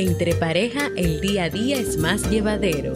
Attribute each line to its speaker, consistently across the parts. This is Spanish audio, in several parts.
Speaker 1: Entre pareja el día a día es más llevadero.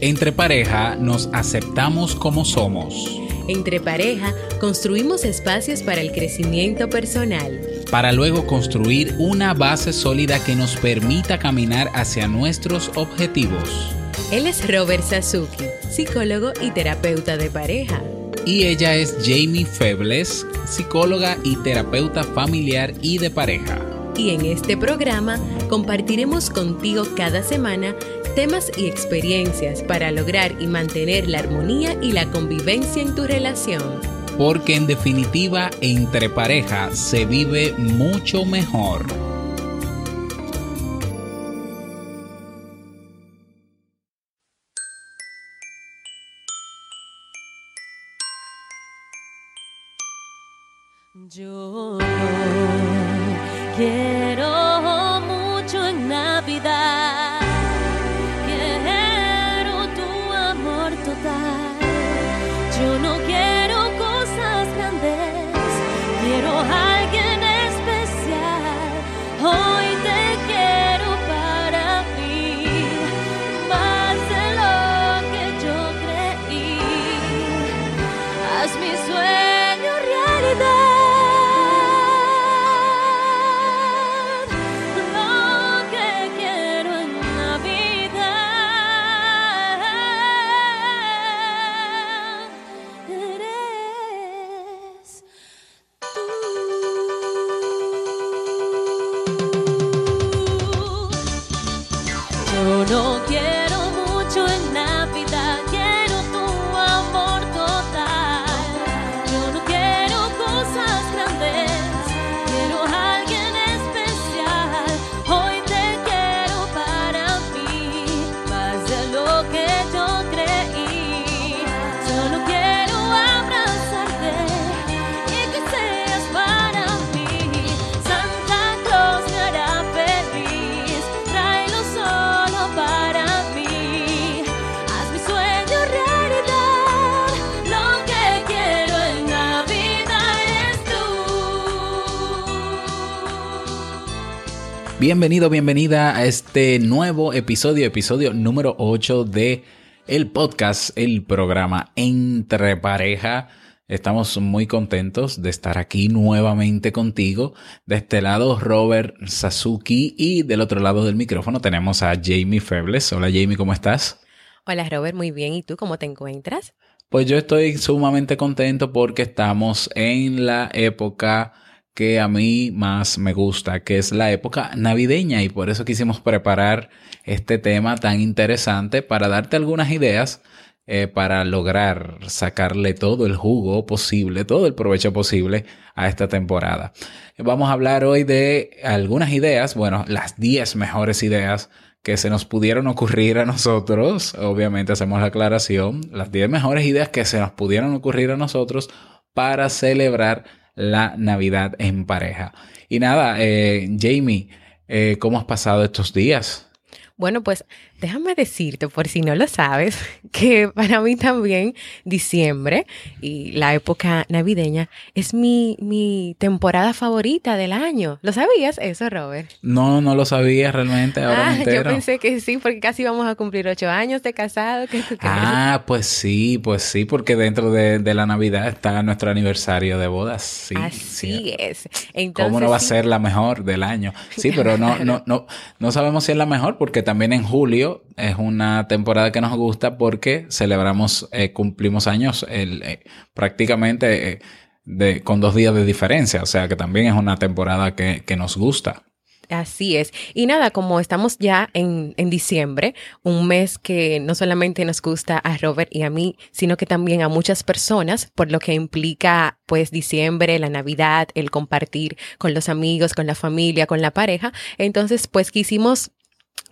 Speaker 2: Entre pareja nos aceptamos como somos.
Speaker 1: Entre pareja construimos espacios para el crecimiento personal.
Speaker 2: Para luego construir una base sólida que nos permita caminar hacia nuestros objetivos.
Speaker 1: Él es Robert Sasuki, psicólogo y terapeuta de pareja.
Speaker 2: Y ella es Jamie Febles, psicóloga y terapeuta familiar y de pareja
Speaker 1: y en este programa compartiremos contigo cada semana temas y experiencias para lograr y mantener la armonía y la convivencia en tu relación.
Speaker 2: Porque en definitiva entre pareja se vive mucho mejor.
Speaker 3: Yo quiero
Speaker 2: Bienvenido, bienvenida a este nuevo episodio, episodio número 8 de el podcast, el programa Entre Pareja. Estamos muy contentos de estar aquí nuevamente contigo. De este lado, Robert Sasuki y del otro lado del micrófono tenemos a Jamie Febles. Hola Jamie, ¿cómo estás?
Speaker 1: Hola Robert, muy bien. ¿Y tú cómo te encuentras?
Speaker 2: Pues yo estoy sumamente contento porque estamos en la época que a mí más me gusta, que es la época navideña y por eso quisimos preparar este tema tan interesante para darte algunas ideas eh, para lograr sacarle todo el jugo posible, todo el provecho posible a esta temporada. Vamos a hablar hoy de algunas ideas, bueno, las 10 mejores ideas que se nos pudieron ocurrir a nosotros, obviamente hacemos la aclaración, las 10 mejores ideas que se nos pudieron ocurrir a nosotros para celebrar la Navidad en pareja. Y nada, eh, Jamie, eh, ¿cómo has pasado estos días?
Speaker 1: Bueno, pues déjame decirte, por si no lo sabes, que para mí también diciembre y la época navideña es mi, mi temporada favorita del año. ¿Lo sabías eso, Robert?
Speaker 2: No, no lo sabía realmente, ahora me
Speaker 1: Ah, yo pensé que sí, porque casi vamos a cumplir ocho años de casado. ¿Qué tú crees?
Speaker 2: Ah, pues sí, pues sí, porque dentro de, de la Navidad está nuestro aniversario de bodas. Sí,
Speaker 1: Así
Speaker 2: sí.
Speaker 1: es. Entonces,
Speaker 2: ¿Cómo no va a ser la mejor del año? Sí, pero no, no, no, no sabemos si es la mejor porque también en julio es una temporada que nos gusta porque celebramos, eh, cumplimos años el, eh, prácticamente eh, de, con dos días de diferencia, o sea que también es una temporada que, que nos gusta.
Speaker 1: Así es. Y nada, como estamos ya en, en diciembre, un mes que no solamente nos gusta a Robert y a mí, sino que también a muchas personas, por lo que implica pues diciembre, la Navidad, el compartir con los amigos, con la familia, con la pareja. Entonces, pues quisimos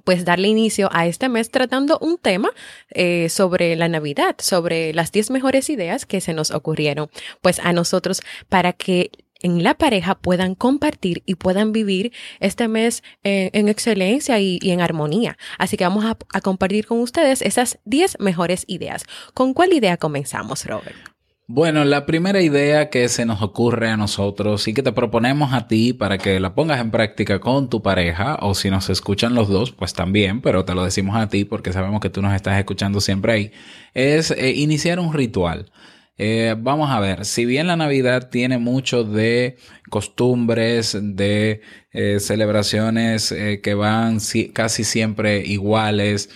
Speaker 1: pues darle inicio a este mes tratando un tema eh, sobre la Navidad, sobre las 10 mejores ideas que se nos ocurrieron pues a nosotros para que en la pareja puedan compartir y puedan vivir este mes eh, en excelencia y, en armonía. Así que vamos a, a compartir con ustedes esas 10 mejores ideas. ¿Con cuál idea comenzamos, Robert?
Speaker 2: Bueno, la primera idea que se nos ocurre a nosotros y que te proponemos a ti para que la pongas en práctica con tu pareja o si nos escuchan los dos, pues también, pero te lo decimos a ti porque sabemos que tú nos estás escuchando siempre ahí, es eh, iniciar un ritual. Eh, vamos a ver, si bien la Navidad tiene mucho de costumbres, de eh, celebraciones que van si- casi siempre iguales,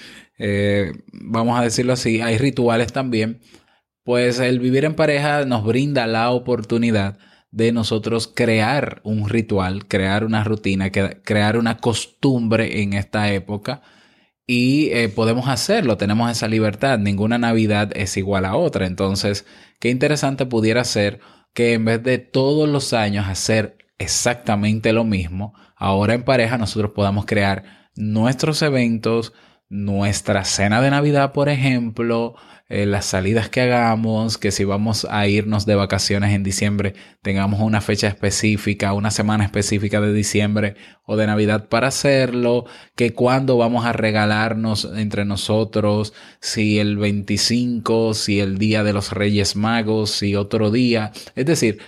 Speaker 2: vamos a decirlo así, hay rituales también, pues el vivir en pareja nos brinda la oportunidad de nosotros crear un ritual, crear una rutina, crear una costumbre en esta época y eh, podemos hacerlo, tenemos esa libertad, ninguna Navidad es igual a otra, entonces qué interesante pudiera ser que en vez de todos los años hacer exactamente lo mismo, ahora en pareja nosotros podamos crear nuestros eventos, nuestra cena de Navidad, por ejemplo, eh, las salidas que hagamos, que si vamos a irnos de vacaciones en diciembre, tengamos una fecha específica, una semana específica de diciembre o de Navidad para hacerlo, que cuando vamos a regalarnos entre nosotros, si el 25, si el día de los Reyes Magos, si otro día. Es decir,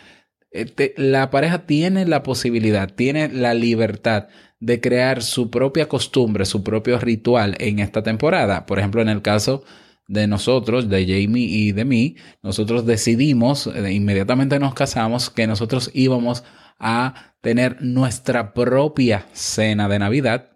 Speaker 2: este, la pareja tiene la posibilidad, tiene la libertad de crear su propia costumbre, su propio ritual en esta temporada. Por ejemplo, en el caso de nosotros, de Jamie y de mí, nosotros decidimos, eh, inmediatamente nos casamos, que nosotros íbamos a tener nuestra propia cena de Navidad.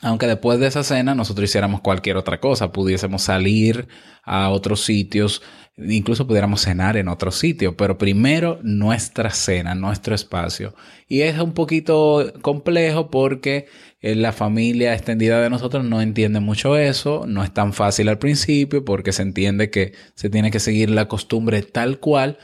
Speaker 2: Aunque después de esa cena nosotros hiciéramos cualquier otra cosa, pudiésemos salir a otros sitios, incluso pudiéramos cenar en otro sitio, pero primero nuestra cena, nuestro espacio. Y es un poquito complejo porque la familia extendida de nosotros no entiende mucho eso, no es tan fácil al principio porque se entiende que se tiene que seguir la costumbre tal cual,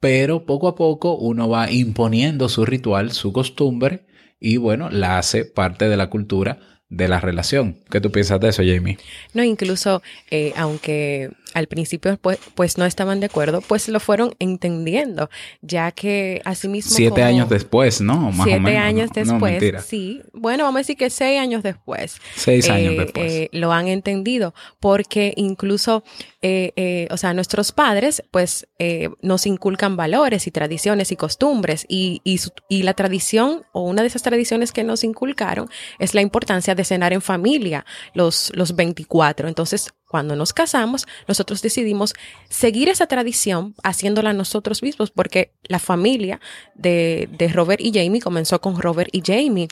Speaker 2: pero poco a poco uno va imponiendo su ritual, su costumbre y bueno, la hace parte de la cultura de la relación. ¿Qué tú piensas de eso, Jamie?
Speaker 1: No, incluso eh, aunque al principio pues, pues no estaban de acuerdo, pues lo fueron entendiendo, ya que asimismo...
Speaker 2: Siete
Speaker 1: como-
Speaker 2: años después, ¿no? Más
Speaker 1: siete
Speaker 2: o menos.
Speaker 1: años después, sí. Bueno, vamos a decir que seis años después.
Speaker 2: Seis años
Speaker 1: eh,
Speaker 2: después.
Speaker 1: eh, lo han entendido, porque incluso, eh, eh, o sea, nuestros padres, pues, eh, nos inculcan valores y tradiciones y costumbres, y, y, su- y la tradición, o una de esas tradiciones que nos inculcaron, es la importancia de cenar en familia los, los 24. Entonces, cuando nos casamos, nosotros decidimos seguir esa tradición haciéndola nosotros mismos, porque la familia de, de Robert y Jamie comenzó con Robert y Jamie.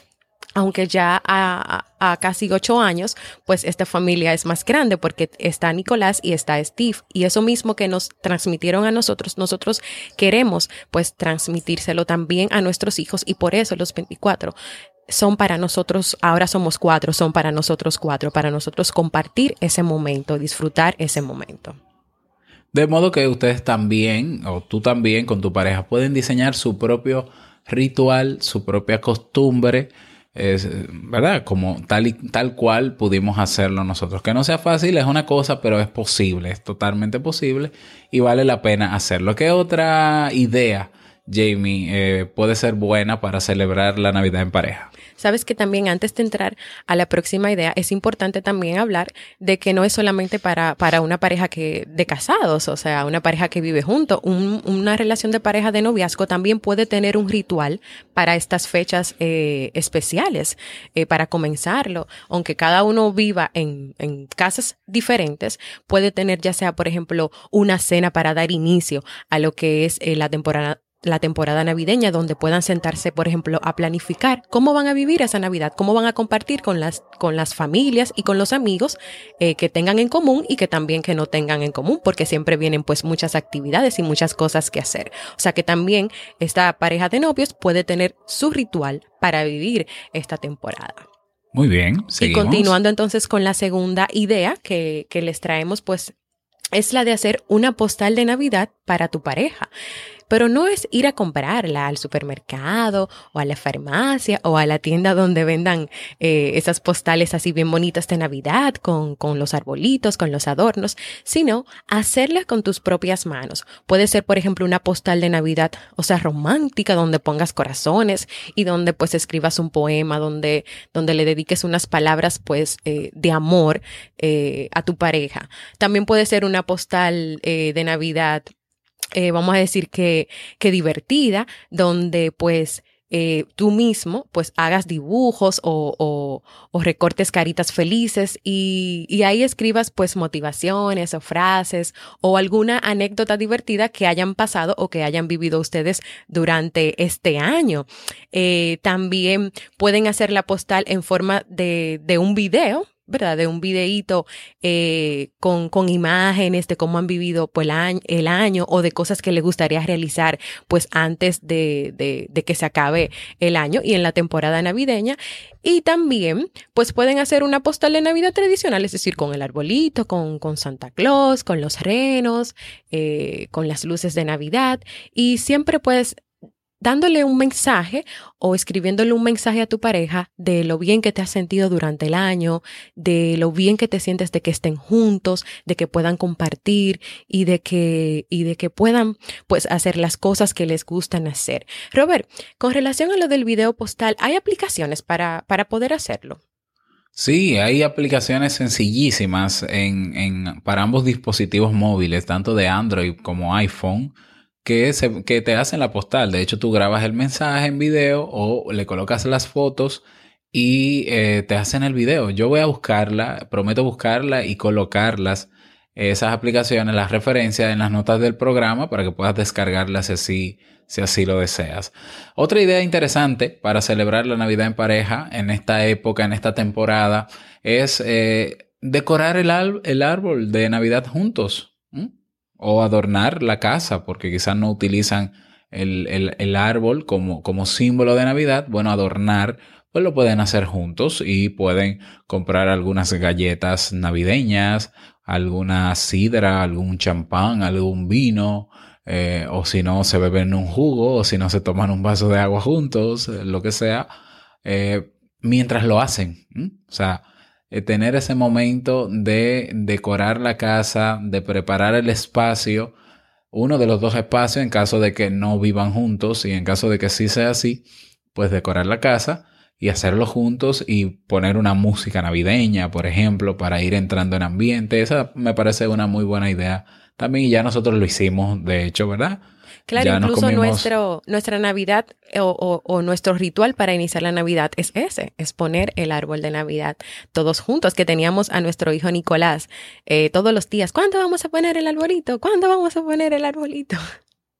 Speaker 1: Aunque ya a, a- casi ocho años, pues esta familia es más grande porque está Nicolás y está Steve. Y eso mismo que nos transmitieron a nosotros, nosotros queremos pues transmitírselo también a nuestros hijos y por eso los 24 son para nosotros, ahora somos cuatro, son para nosotros cuatro, para nosotros compartir ese momento, disfrutar ese momento.
Speaker 2: De modo que ustedes también, o tú también con tu pareja, pueden diseñar su propio ritual, su propia costumbre, ¿verdad? Como tal y tal cual pudimos hacerlo nosotros. Que no sea fácil es una cosa, pero es posible, es totalmente posible y vale la pena hacerlo. ¿Qué otra idea, Jamie, eh, puede ser buena para celebrar la Navidad en pareja?
Speaker 1: Sabes que también antes de entrar a la próxima idea, es importante también hablar de que no es solamente para, para una pareja que, de casados, o sea, una pareja que vive junto. Un- una relación de pareja de noviazgo también puede tener un ritual para estas fechas eh, especiales, eh, para comenzarlo. Aunque cada uno viva en, en casas diferentes, puede tener ya sea, por ejemplo, una cena para dar inicio a lo que es eh, la temporada la temporada navideña donde puedan sentarse, por ejemplo, a planificar cómo van a vivir esa Navidad, cómo van a compartir con las, con las familias y con los amigos eh, que tengan en común y que también que no tengan en común, porque siempre vienen pues muchas actividades y muchas cosas que hacer. O sea que también esta pareja de novios puede tener su ritual para vivir esta temporada.
Speaker 2: Muy bien,
Speaker 1: Y
Speaker 2: seguimos.
Speaker 1: continuando entonces con la segunda idea que, que les traemos, pues es la de hacer una postal de Navidad para tu pareja. Pero no es ir a comprarla al supermercado o a la farmacia o a la tienda donde vendan eh, esas postales así bien bonitas de Navidad con, con los arbolitos, con los adornos, sino hacerla con tus propias manos. Puede ser, por ejemplo, una postal de Navidad, o sea, romántica, donde pongas corazones y donde pues escribas un poema, donde, donde le dediques unas palabras pues eh, de amor eh, a tu pareja. También puede ser una postal de Navidad eh, vamos a decir que, que divertida, donde pues eh, tú mismo pues hagas dibujos o, o- o recortes caritas felices y, y ahí escribas pues motivaciones o frases o alguna anécdota divertida que hayan pasado o que hayan vivido ustedes durante este año. Eh, también pueden hacer la postal en forma de, de un video. ¿Verdad? De un videíto eh, con, con imágenes de cómo han vivido pues, el, año, el año o de cosas que les gustaría realizar pues antes de, de, que se acabe el año y en la temporada navideña. Y también pues pueden hacer una postal de Navidad tradicional, es decir, con el arbolito, con, con Santa Claus, con los renos, eh, con las luces de Navidad y siempre pues dándole un mensaje o escribiéndole un mensaje a tu pareja de lo bien que te has sentido durante el año, de lo bien que te sientes de que estén juntos, de que puedan compartir y de que y de que puedan pues hacer las cosas que les gustan hacer. Robert, con relación a lo del video postal, ¿hay aplicaciones para para poder hacerlo?
Speaker 2: Sí, hay aplicaciones sencillísimas en, en- para ambos dispositivos móviles, tanto de Android como iPhone, que, se- que te hacen la postal. De hecho, tú grabas el mensaje en video o le colocas las fotos y eh, te hacen el video. Yo voy a buscarla, prometo buscarla y colocarlas, esas aplicaciones, las referencias en las notas del programa para que puedas descargarlas si así, si así lo deseas. Otra idea interesante para celebrar la Navidad en pareja en esta época, en esta temporada, es eh, decorar el, el árbol de Navidad juntos. O adornar la casa porque quizás no utilizan el, el- el árbol como, como símbolo de Navidad. Bueno, adornar pues lo pueden hacer juntos y pueden comprar algunas galletas navideñas, alguna sidra, algún champán, algún vino, eh, o si no se beben un jugo, o si no se toman un vaso de agua juntos, lo que sea, eh, mientras lo hacen. O sea, eh, tener ese momento de decorar la casa, de preparar el espacio, uno de los dos espacios en caso de que no vivan juntos y en caso de que sí sea así, pues decorar la casa y hacerlo juntos y poner una música navideña, por ejemplo, para ir entrando en ambiente. Esa me parece una muy buena idea también ya nosotros lo hicimos, de hecho, ¿verdad?
Speaker 1: Claro,
Speaker 2: Ya
Speaker 1: incluso nuestro, nuestra Navidad o, o- o nuestro ritual para iniciar la Navidad es ese, es poner el árbol de Navidad todos juntos, que teníamos a nuestro hijo Nicolás eh, todos los días. ¿Cuándo vamos a poner el arbolito? ¿Cuándo vamos a poner el arbolito?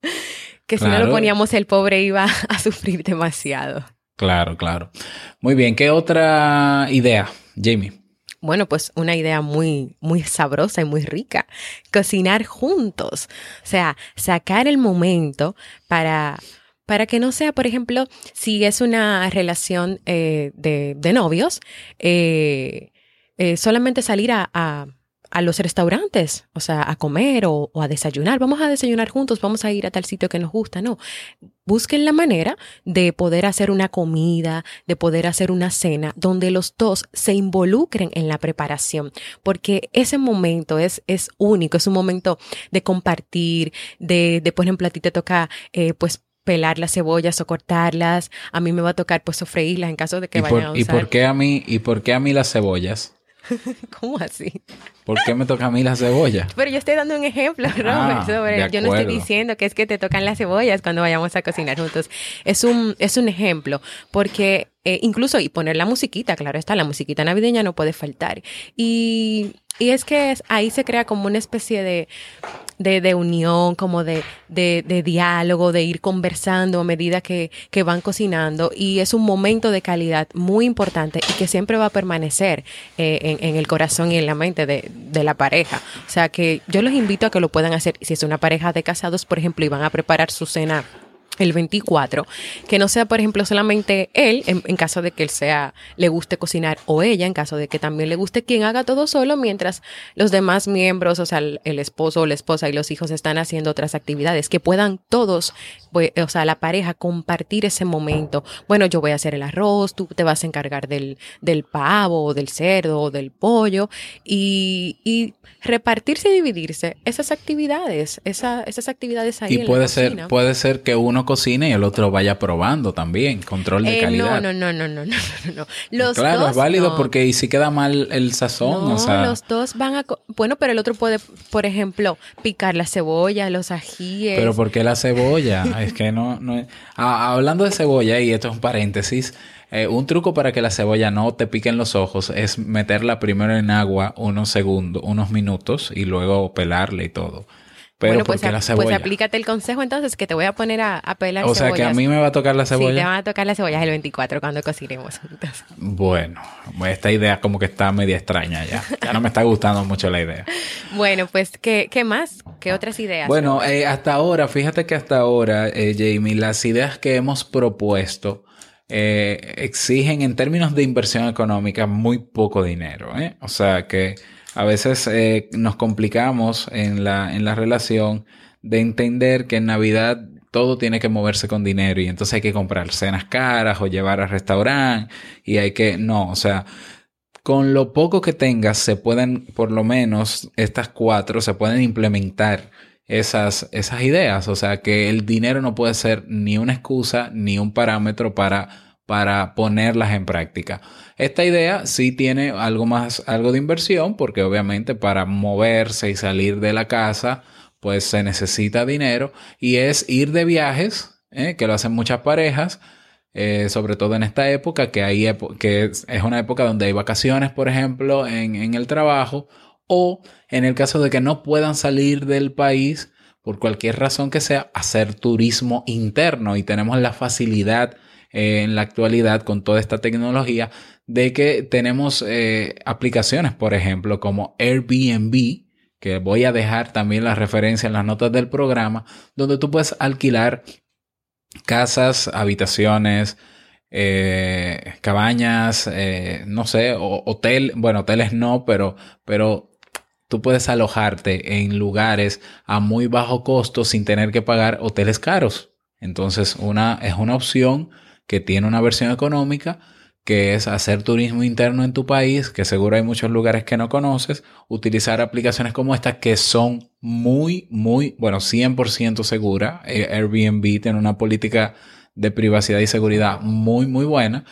Speaker 1: que si no lo poníamos el pobre iba a sufrir demasiado.
Speaker 2: Claro, claro. Muy bien, ¿qué otra idea, Jamie?
Speaker 1: Bueno, pues una idea muy, muy sabrosa y muy rica. Cocinar juntos. O sea, sacar el momento para, para que no sea, por ejemplo, si es una relación eh, de, de novios, eh, eh, solamente salir a, a- a los restaurantes, o sea, a comer o, o a desayunar. Vamos a desayunar juntos, vamos a ir a tal sitio que nos gusta. No, busquen la manera de poder hacer una comida, de poder hacer una cena donde los dos se involucren en la preparación, porque ese momento es, es único, es un momento de compartir, de, de por ejemplo, a ti te toca, eh, pues, pelar las cebollas o cortarlas, a mí me va a tocar pues sofreírlas en caso de que
Speaker 2: ¿Y
Speaker 1: vayan a usar.
Speaker 2: ¿Y por qué a mí, y por qué a mí las cebollas?
Speaker 1: ¿Cómo así?
Speaker 2: ¿Por qué me toca a mí la cebolla?
Speaker 1: Pero yo estoy dando un ejemplo, Robert,
Speaker 2: Ah,
Speaker 1: sobre- yo no estoy diciendo que es que te tocan las cebollas cuando vayamos a cocinar juntos. Es un, es un ejemplo, porque eh, incluso y poner la musiquita, claro está, la musiquita navideña no puede faltar. Y, y es que es- ahí se crea como una especie de, de, de unión, como de, de, de diálogo, de ir conversando a medida que, que van cocinando. Y es un momento de calidad muy importante y que siempre va a permanecer eh, en, en el corazón y en la mente de, de la pareja. O sea que yo los invito a que lo puedan hacer. Si es una pareja de casados, por ejemplo, y van a preparar su cena el 24, que no sea, por ejemplo, solamente él, en, caso de que él sea, le guste cocinar, o ella, en caso de que también le guste, quien haga todo solo, mientras los demás miembros, o sea, el, el esposo o la esposa y los hijos están haciendo otras actividades, que puedan todos pues, o sea, la pareja compartir ese momento. Bueno, yo voy a hacer el arroz, tú te vas a encargar del, del pavo, o del cerdo, o del pollo, y, y repartirse y dividirse esas actividades, esa, esas actividades ahí.
Speaker 2: Y
Speaker 1: en la
Speaker 2: puede ser,
Speaker 1: cocina.
Speaker 2: puede ser que uno cocine y el otro vaya probando también, control de
Speaker 1: Eh,
Speaker 2: calidad.
Speaker 1: no, no, no, no, no, no, no, no. Los
Speaker 2: claro,
Speaker 1: dos
Speaker 2: es válido
Speaker 1: no.
Speaker 2: porque y si queda mal el sazón,
Speaker 1: No,
Speaker 2: o sea,
Speaker 1: los dos van a... Bueno, pero el otro puede, por ejemplo, picar la cebolla, los ajíes.
Speaker 2: pero ¿por qué la cebolla? es que no, no hablando de cebolla, y esto es un paréntesis, eh, un truco para que la cebolla no te pique en los ojos es meterla primero en agua unos segundos, unos minutos y luego pelarla y todo. Pero
Speaker 1: bueno,
Speaker 2: ¿por
Speaker 1: pues,
Speaker 2: qué
Speaker 1: a-
Speaker 2: la
Speaker 1: pues
Speaker 2: cebolla?
Speaker 1: aplícate el consejo entonces que te voy a poner a, a pelar
Speaker 2: o sea que a mí me va a tocar la
Speaker 1: Sí, te
Speaker 2: cebolla.
Speaker 1: van a tocar las cebollas el 24 cuando cocinemos juntas.
Speaker 2: Bueno, esta idea como que está media extraña ya. Ya no me está gustando mucho la idea.
Speaker 1: Bueno, pues, ¿qué, qué más? ¿Qué otras ideas?
Speaker 2: Bueno, eh, hasta ahora, fíjate que hasta ahora, eh, Jamie, las ideas que hemos propuesto eh, exigen en términos de inversión económica muy poco dinero. ¿eh? O sea que a veces eh, nos complicamos en la, en la relación de entender que en Navidad todo tiene que moverse con dinero y entonces hay que comprar cenas caras o llevar al restaurante y hay que, no, o sea, con lo poco que tengas se pueden, por lo menos estas cuatro, se pueden implementar esas, esas ideas. O sea, que el dinero no puede ser ni una excusa ni un parámetro para, para ponerlas en práctica. Esta idea sí tiene algo más, algo de inversión, porque obviamente para moverse y salir de la casa, pues se necesita dinero y es ir de viajes, ¿eh? que lo hacen muchas parejas, eh, sobre todo en esta época, que, que es, una época donde hay vacaciones, por ejemplo, en el trabajo, o en el caso de que no puedan salir del país por cualquier razón que sea, hacer turismo interno y tenemos la facilidad en la actualidad con toda esta tecnología de que tenemos eh, aplicaciones, por ejemplo, como Airbnb, que voy a dejar también la referencia en las notas del programa, donde tú puedes alquilar casas, habitaciones, eh, cabañas, eh, no sé, hotel, bueno, hoteles no, pero, pero tú puedes alojarte en lugares a muy bajo costo sin tener que pagar hoteles caros. Entonces, una, es una opción que tiene una versión económica, que es hacer turismo interno en tu país, que seguro hay muchos lugares que no conoces, utilizar aplicaciones como esta que son muy, muy, bueno, 100% segura. Eh, Airbnb tiene una política de privacidad y seguridad muy, muy buena.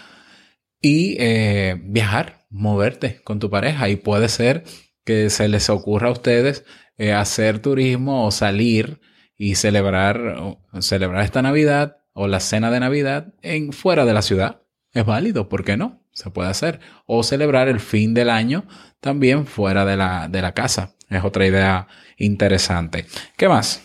Speaker 2: Y eh, viajar, moverte con tu pareja. Y puede ser que se les ocurra a ustedes eh, hacer turismo o salir y celebrar, celebrar esta Navidad o la cena de Navidad en fuera de la ciudad. Es válido, ¿por qué no? Se puede hacer. O celebrar el fin del año también fuera de la, de la casa. Es otra idea interesante. ¿Qué más?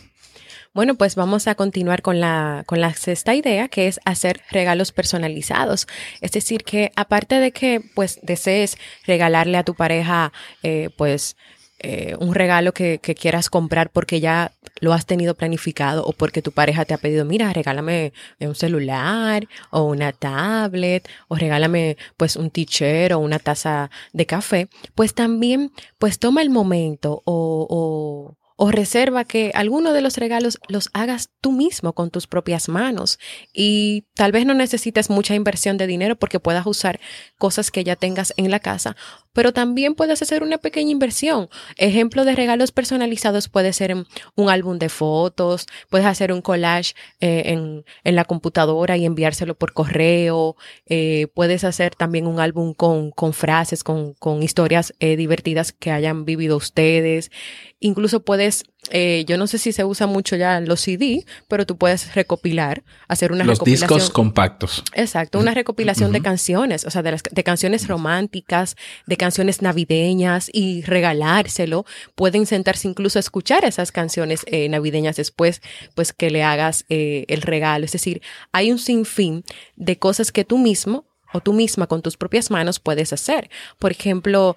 Speaker 1: Bueno, pues vamos a continuar con la, con la sexta idea, que es hacer regalos personalizados. Es decir, que aparte de que pues desees regalarle a tu pareja, eh, pues eh, un regalo que, que quieras comprar porque ya lo has tenido planificado o porque tu pareja te ha pedido, mira, regálame un celular o una tablet o regálame pues un teacher o una taza de café, pues también pues toma el momento o, o o reserva que alguno de los regalos los hagas tú mismo con tus propias manos y tal vez no necesites mucha inversión de dinero porque puedas usar cosas que ya tengas en la casa, pero también puedes hacer una pequeña inversión. Ejemplo de regalos personalizados puede ser un álbum de fotos, puedes hacer un collage eh, en, en, la computadora y enviárselo por correo, eh, puedes hacer también un álbum con, con frases, con, con historias eh, divertidas que hayan vivido ustedes, incluso puedes eh, yo no sé si se usa mucho ya los CD, pero tú puedes recopilar, hacer una
Speaker 2: los
Speaker 1: recopilación.
Speaker 2: discos compactos.
Speaker 1: Exacto, una recopilación uh -huh. de canciones, o sea, de, las, de canciones románticas, de canciones navideñas y regalárselo. Pueden sentarse incluso a escuchar esas canciones eh, navideñas después, pues que le hagas eh, el regalo. Es decir, hay un sinfín de cosas que tú mismo o tú misma con tus propias manos puedes hacer. Por ejemplo,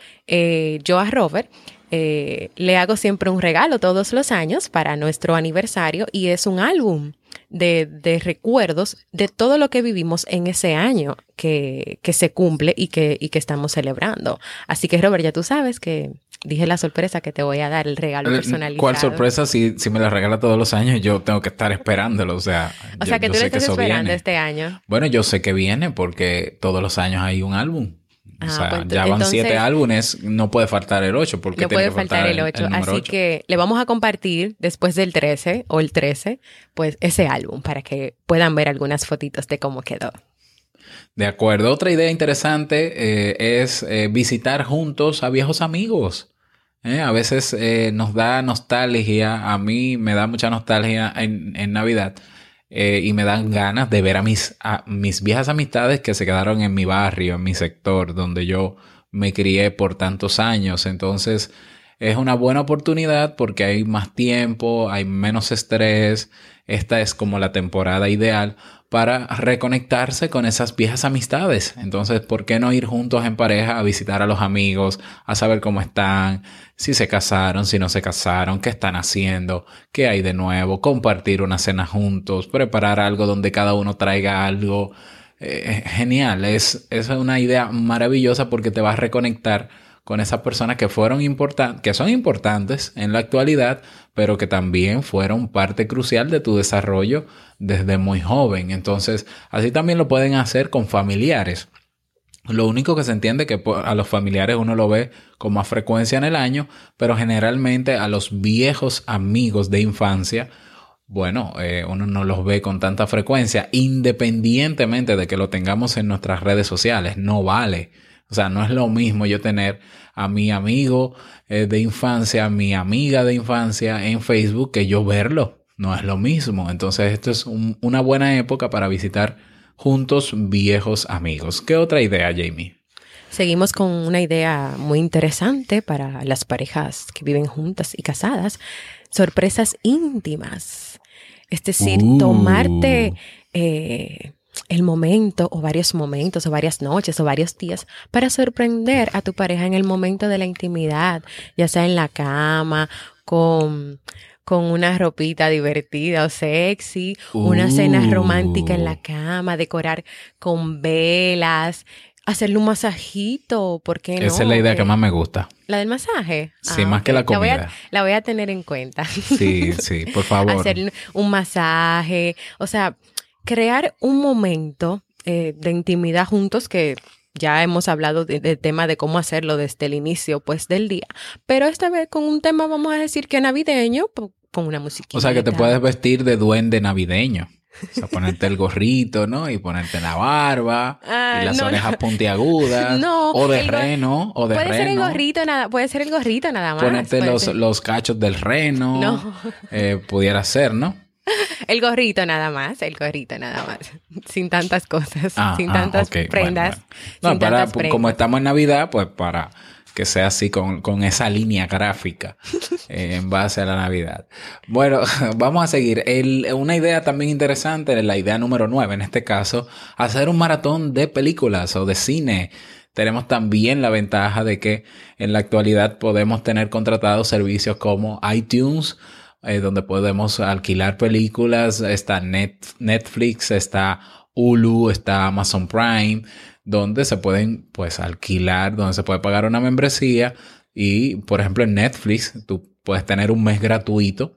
Speaker 1: yo a Robert eh, le hago siempre un regalo todos los años para nuestro aniversario y es un álbum de, de recuerdos de todo lo que vivimos en ese año que, que se cumple y que, y que estamos celebrando. Así que Robert, ya tú sabes que dije la sorpresa que te voy a dar, el regalo personalizado.
Speaker 2: Eh, ¿Cuál sorpresa? Si, si me la regala todos los años, yo tengo que estar esperándolo. O sea,
Speaker 1: O
Speaker 2: yo-
Speaker 1: sea, que tú lo estás esperando
Speaker 2: viene.
Speaker 1: este año.
Speaker 2: Bueno, yo sé que viene porque todos los años hay un álbum. O
Speaker 1: Ah,
Speaker 2: sea,
Speaker 1: pues,
Speaker 2: ya van
Speaker 1: entonces-
Speaker 2: siete álbumes, no puede faltar el 8 porque
Speaker 1: No puede faltar el 8. Así
Speaker 2: número
Speaker 1: que le vamos a compartir después del 13 o el 13, pues ese álbum para que puedan ver algunas fotitos de cómo quedó.
Speaker 2: De acuerdo. Otra idea interesante eh, es eh, visitar juntos a viejos amigos. Eh, A veces eh, nos da nostalgia, a mí me da mucha nostalgia en, en Navidad eh, y me dan ganas de ver a mis, a mis viejas amistades que se quedaron en mi barrio, en mi sector, donde yo me crié por tantos años. Entonces es una buena oportunidad porque hay más tiempo, hay menos estrés. Esta es como la temporada ideal para reconectarse con esas viejas amistades. Entonces, ¿por qué no ir juntos en pareja a visitar a los amigos, a saber cómo están, si se casaron, si no se casaron, qué están haciendo, qué hay de nuevo, compartir una cena juntos, preparar algo donde cada uno traiga algo? Eh, genial, es, es una idea maravillosa porque te vas a reconectar con esas personas que fueron importantes, que son importantes en la actualidad, pero que también fueron parte crucial de tu desarrollo desde muy joven. Entonces, así también lo pueden hacer con familiares. Lo único que se entiende que po- a los familiares uno lo ve con más frecuencia en el año, pero generalmente a los viejos amigos de infancia, bueno, eh, uno no los ve con tanta frecuencia, independientemente de que lo tengamos en nuestras redes sociales, no vale. O sea, no es lo mismo yo tener a mi amigo eh, de infancia, a mi amiga de infancia en Facebook que yo verlo. No es lo mismo. Entonces, esto es un- una buena época para visitar juntos viejos amigos. ¿Qué otra idea, Jamie?
Speaker 1: Seguimos con una idea muy interesante para las parejas que viven juntas y casadas. Sorpresas íntimas. Es decir,
Speaker 2: Uh.
Speaker 1: tomarte eh, el momento o varios momentos o varias noches o varios días para sorprender a tu pareja en el momento de la intimidad, ya sea en la cama, con, con una ropita divertida o sexy, una cena
Speaker 2: Uh.
Speaker 1: romántica en la cama, decorar con velas, hacerle un masajito, ¿por qué no?
Speaker 2: Esa es la idea
Speaker 1: Eh,
Speaker 2: que más me gusta.
Speaker 1: ¿La del masaje?
Speaker 2: Sí,
Speaker 1: Ah,
Speaker 2: más que la
Speaker 1: voy a-
Speaker 2: comida.
Speaker 1: La voy a tener en cuenta.
Speaker 2: Sí, sí, por favor.
Speaker 1: Hacer un masaje, o sea, crear un momento eh, de intimidad juntos que ya hemos hablado de- del tema de cómo hacerlo desde el inicio pues del día, pero esta vez con un tema vamos a decir que navideño, con una musiquita.
Speaker 2: O sea, que te puedes vestir de duende navideño. O sea, ponerte el gorrito, ¿no? Y ponerte la barba,
Speaker 1: Ah,
Speaker 2: y las
Speaker 1: no,
Speaker 2: orejas
Speaker 1: no.
Speaker 2: puntiagudas.
Speaker 1: No,
Speaker 2: o de reno, o de
Speaker 1: Puede ser el
Speaker 2: reno.
Speaker 1: gorrito nada, puede ser el gorrito nada más.
Speaker 2: Ponerte los, los cachos del reno.
Speaker 1: No.
Speaker 2: Eh, pudiera ser, ¿no?
Speaker 1: El gorrito nada más, el gorrito nada más. Sin tantas cosas,
Speaker 2: Ah,
Speaker 1: sin
Speaker 2: ah,
Speaker 1: tantas
Speaker 2: ok, bueno,
Speaker 1: prendas.
Speaker 2: bueno. No,
Speaker 1: sin
Speaker 2: para,
Speaker 1: tantas prendas.
Speaker 2: como estamos en Navidad, pues para que sea así con, con esa línea gráfica eh, en base a la Navidad. Bueno, vamos a seguir. El- una idea también interesante, la idea número 9 en este caso, hacer un maratón de películas o de cine. Tenemos también la ventaja de que en la actualidad podemos tener contratados servicios como iTunes, eh, donde podemos alquilar películas, está Net- Netflix, está Hulu, está Amazon Prime, donde se pueden pues alquilar, donde se puede pagar una membresía y por ejemplo en Netflix tú puedes tener un mes gratuito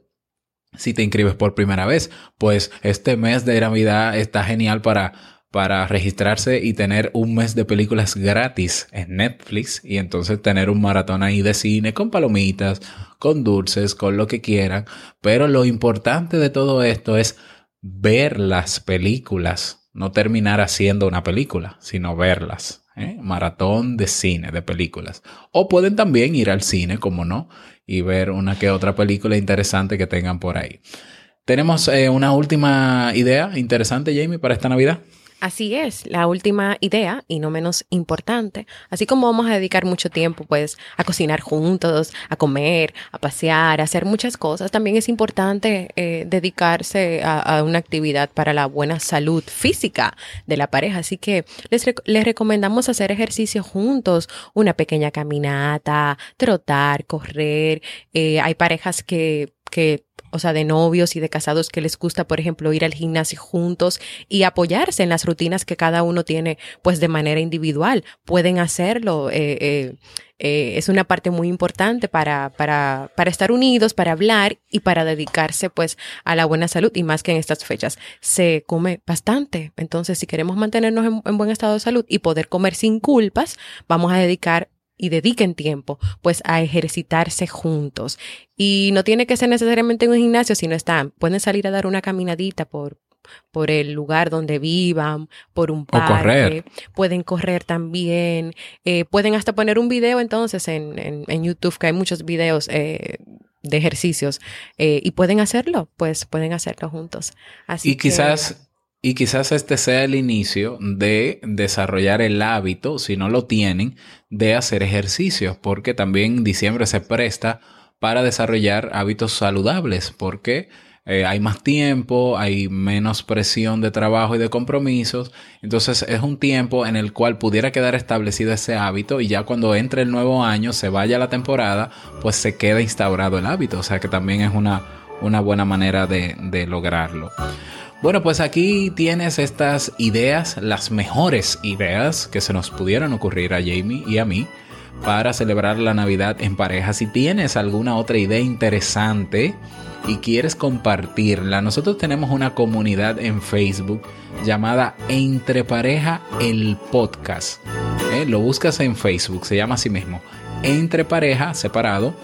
Speaker 2: si te inscribes por primera vez. Pues este mes de Navidad está genial para para registrarse y tener un mes de películas gratis en Netflix y entonces tener un maratón ahí de cine con palomitas, con dulces, con lo que quieran. Pero lo importante de todo esto es ver las películas, no terminar haciendo una película, sino verlas. ¿eh? Maratón de cine, de películas. O pueden también ir al cine, como no, y ver una que otra película interesante que tengan por ahí. Tenemos eh, una última idea interesante, Jamie, para esta Navidad.
Speaker 1: Así es, la última idea, y no menos importante, así como vamos a dedicar mucho tiempo pues a cocinar juntos, a comer, a pasear, a hacer muchas cosas, también es importante eh, dedicarse a, a una actividad para la buena salud física de la pareja. Así que les, les recomendamos hacer ejercicio juntos, una pequeña caminata, trotar, correr. Eh, hay parejas que que o sea, de novios y de casados que les gusta, por ejemplo, ir al gimnasio juntos y apoyarse en las rutinas que cada uno tiene, pues de manera individual. Pueden hacerlo. eh, eh, eh, es una parte muy importante para, para, para estar unidos, para hablar y para dedicarse pues a la buena salud y más que en estas fechas. Se come bastante. Entonces, si queremos mantenernos en, en buen estado de salud y poder comer sin culpas, vamos a dedicar y dediquen tiempo pues a ejercitarse juntos. Y no tiene que ser necesariamente en un gimnasio, sino están, pueden salir a dar una caminadita por por el lugar donde vivan, por un parque,
Speaker 2: correr.
Speaker 1: pueden correr también, eh, pueden hasta poner un video entonces en, en, en YouTube, que hay muchos videos eh, de ejercicios, eh, y pueden hacerlo, pues pueden hacerlo juntos. Así
Speaker 2: y quizás, y quizás este sea el inicio de desarrollar el hábito, si no lo tienen, de hacer ejercicios, porque también diciembre se presta para desarrollar hábitos saludables, porque eh, hay más tiempo, hay menos presión de trabajo y de compromisos, entonces es un tiempo en el cual pudiera quedar establecido ese hábito y ya cuando entre el nuevo año, se vaya la temporada, pues se queda instaurado el hábito, o sea que también es una, una buena manera de, de lograrlo. Bueno, pues aquí tienes estas ideas, las mejores ideas que se nos pudieron ocurrir a Jamie y a mí para celebrar la Navidad en pareja. Si tienes alguna otra idea interesante y quieres compartirla, nosotros tenemos una comunidad en Facebook llamada Entre Pareja el Podcast. ¿Eh? Lo buscas en Facebook, se llama así mismo. Entre Pareja, separado,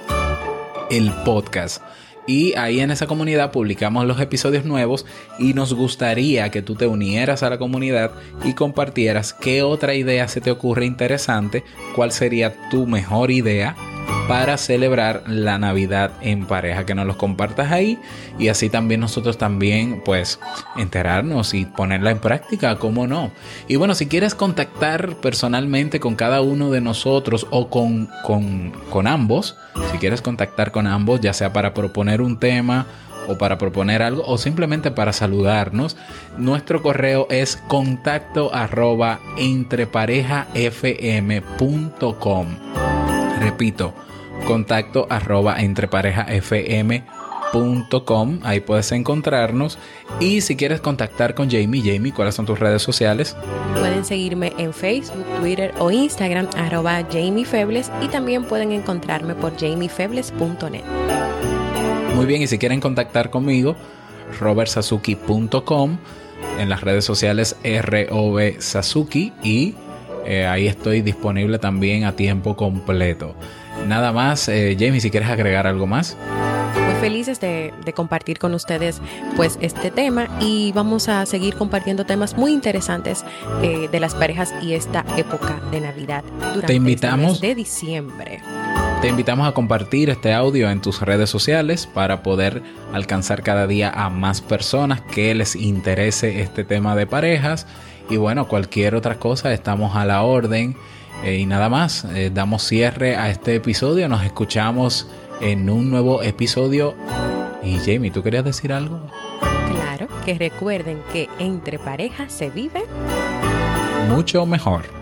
Speaker 2: el podcast. Y ahí en esa comunidad publicamos los episodios nuevos y nos gustaría que tú te unieras a la comunidad y compartieras qué otra idea se te ocurre interesante, cuál sería tu mejor idea para celebrar la Navidad en pareja, que nos los compartas ahí y así también nosotros también pues enterarnos y ponerla en práctica, cómo no. Y bueno, si quieres contactar personalmente con cada uno de nosotros o con, con, con ambos, si quieres contactar con ambos, ya sea para proponer un tema o para proponer algo o simplemente para saludarnos, nuestro correo es contacto arroba entreparejafm.com. Repito, contacto arroba entreparejafm.com. Ahí puedes encontrarnos. Y si quieres contactar con Jamie, Jamie, ¿cuáles son tus redes sociales?
Speaker 1: Pueden seguirme en Facebook, Twitter o Instagram, arroba Jamie Febles, y también pueden encontrarme por jamiefebles.net.
Speaker 2: Muy bien, y si quieren contactar conmigo, robertsazuki.com, en las redes sociales ROB y eh, ahí estoy disponible también a tiempo completo. Nada más, eh, Jamie, si quieres agregar algo más.
Speaker 1: Muy felices de, de, compartir con ustedes pues este tema y vamos a seguir compartiendo temas muy interesantes eh, de las parejas y esta época de Navidad durante
Speaker 2: Te invitamos
Speaker 1: este mes de diciembre.
Speaker 2: Te invitamos a compartir este audio en tus redes sociales para poder alcanzar cada día a más personas que les interese este tema de parejas. Y bueno, cualquier otra cosa, estamos a la orden. Eh, y nada más, eh, damos cierre a este episodio. Nos escuchamos en un nuevo episodio. Y Jamie, ¿tú querías decir algo?
Speaker 1: Claro, que recuerden que entre parejas se vive
Speaker 2: mucho mejor.